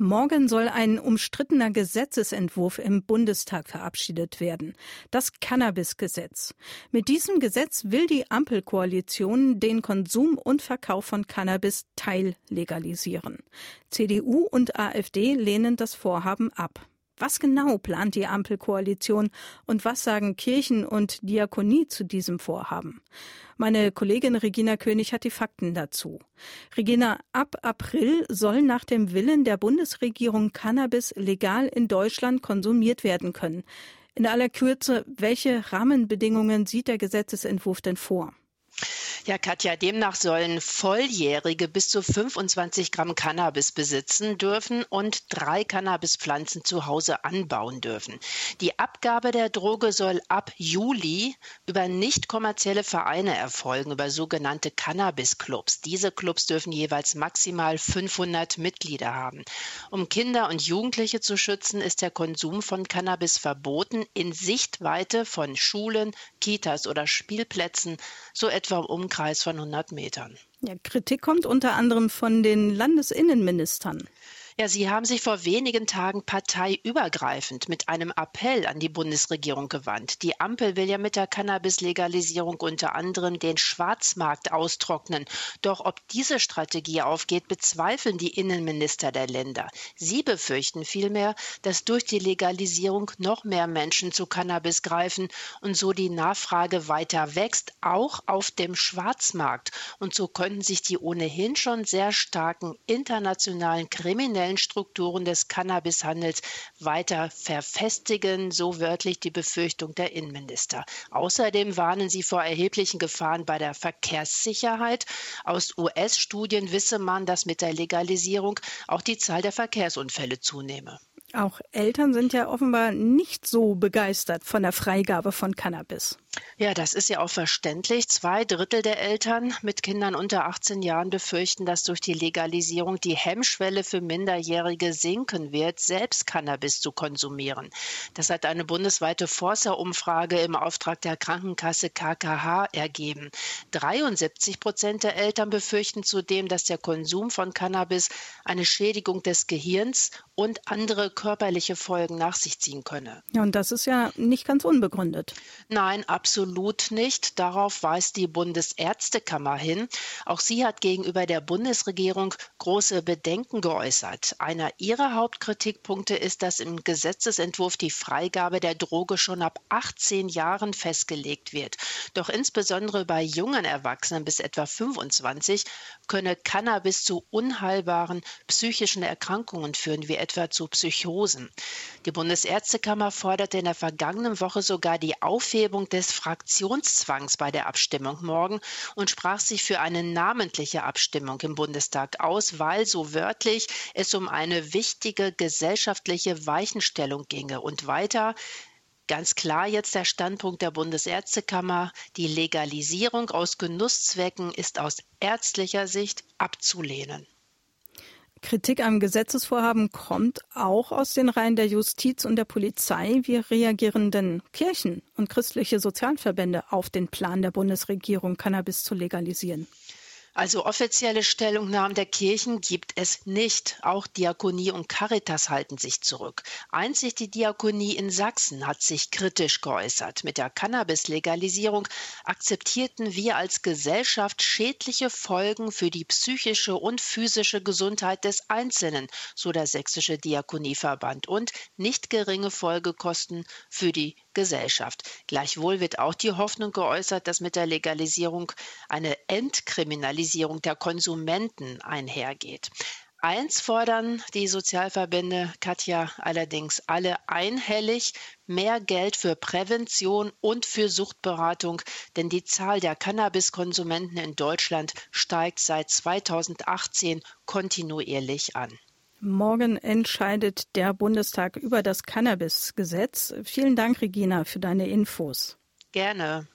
Morgen soll ein umstrittener Gesetzesentwurf im Bundestag verabschiedet werden. Das Cannabis-Gesetz. Mit diesem Gesetz will die Ampelkoalition den Konsum und Verkauf von Cannabis teillegalisieren. CDU und AfD lehnen das Vorhaben ab. Was genau plant die Ampelkoalition und was sagen Kirchen und Diakonie zu diesem Vorhaben? Meine Kollegin Regina König hat die Fakten dazu. Regina, ab April soll nach dem Willen der Bundesregierung Cannabis legal in Deutschland konsumiert werden können. In aller Kürze, welche Rahmenbedingungen sieht der Gesetzesentwurf denn vor? Ja, Katja, demnach sollen Volljährige bis zu 25 Gramm Cannabis besitzen dürfen und drei Cannabispflanzen zu Hause anbauen dürfen. Die Abgabe der Droge soll ab Juli über nicht kommerzielle Vereine erfolgen, über sogenannte Cannabis-Clubs. Diese Clubs dürfen jeweils maximal 500 Mitglieder haben. Um Kinder und Jugendliche zu schützen, ist der Konsum von Cannabis verboten in Sichtweite von Schulen, Kitas oder Spielplätzen, so etwa im Umkreis Umkreis von 100 Metern. Ja, Kritik kommt unter anderem von den Landesinnenministern. Ja, Sie haben sich vor wenigen Tagen parteiübergreifend mit einem Appell an die Bundesregierung gewandt. Die Ampel will ja mit der Cannabis-Legalisierung unter anderem den Schwarzmarkt austrocknen. Doch ob diese Strategie aufgeht, bezweifeln die Innenminister der Länder. Sie befürchten vielmehr, dass durch die Legalisierung noch mehr Menschen zu Cannabis greifen und so die Nachfrage weiter wächst, auch auf dem Schwarzmarkt. Und so könnten sich die ohnehin schon sehr starken internationalen kriminellen kriminellen Strukturen des Cannabishandels weiter verfestigen, so wörtlich die Befürchtung der Innenminister. Außerdem warnen sie vor erheblichen Gefahren bei der Verkehrssicherheit. Aus US-Studien wisse man, dass mit der Legalisierung auch die Zahl der Verkehrsunfälle zunehme. Auch Eltern sind ja offenbar nicht so begeistert von der Freigabe von Cannabis. Ja, das ist ja auch verständlich. Zwei Drittel der Eltern mit Kindern unter 18 Jahren befürchten, dass durch die Legalisierung die Hemmschwelle für Minderjährige sinken wird, selbst Cannabis zu konsumieren. Das hat eine bundesweite Forsa-Umfrage im Auftrag der Krankenkasse KKH ergeben. 73 Prozent der Eltern befürchten zudem, dass der Konsum von Cannabis eine Schädigung des Gehirns und andere körperliche Folgen nach sich ziehen könne. Ja, und das ist ja nicht ganz unbegründet. Nein, absolut absolut nicht. Darauf weist die Bundesärztekammer hin. Auch sie hat gegenüber der Bundesregierung große Bedenken geäußert. Einer ihrer Hauptkritikpunkte ist, dass im Gesetzesentwurf die Freigabe der Droge schon ab 18 Jahren festgelegt wird. Doch insbesondere bei jungen Erwachsenen bis etwa 25 könne Cannabis zu unheilbaren psychischen Erkrankungen führen, wie etwa zu Psychosen. Die Bundesärztekammer forderte in der vergangenen Woche sogar die Aufhebung des Fraktionszwangs bei der Abstimmung morgen und sprach sich für eine namentliche Abstimmung im Bundestag aus, weil so wörtlich es um eine wichtige gesellschaftliche Weichenstellung ginge. Und weiter, Ganz klar jetzt der Standpunkt der Bundesärztekammer, die Legalisierung aus Genusszwecken ist aus ärztlicher Sicht abzulehnen. Kritik am Gesetzesvorhaben kommt auch aus den Reihen der Justiz und der Polizei. Wie reagieren denn Kirchen und christliche Sozialverbände auf den Plan der Bundesregierung, Cannabis zu legalisieren? Also offizielle Stellungnahmen der Kirchen gibt es nicht. Auch Diakonie und Caritas halten sich zurück. Einzig die Diakonie in Sachsen hat sich kritisch geäußert. Mit der Cannabis-Legalisierung akzeptierten wir als Gesellschaft schädliche Folgen für die psychische und physische Gesundheit des Einzelnen, so der Sächsische Diakonieverband, und nicht geringe Folgekosten für die Gesellschaft. Gleichwohl wird auch die Hoffnung geäußert, dass mit der Legalisierung eine Entkriminalisierung der Konsumenten einhergeht. Eins fordern die Sozialverbände, Katja, allerdings alle einhellig, mehr Geld für Prävention und für Suchtberatung, denn die Zahl der Cannabiskonsumenten in Deutschland steigt seit 2018 kontinuierlich an. Morgen entscheidet der Bundestag über das Cannabis-Gesetz. Vielen Dank, Regina, für deine Infos. Gerne.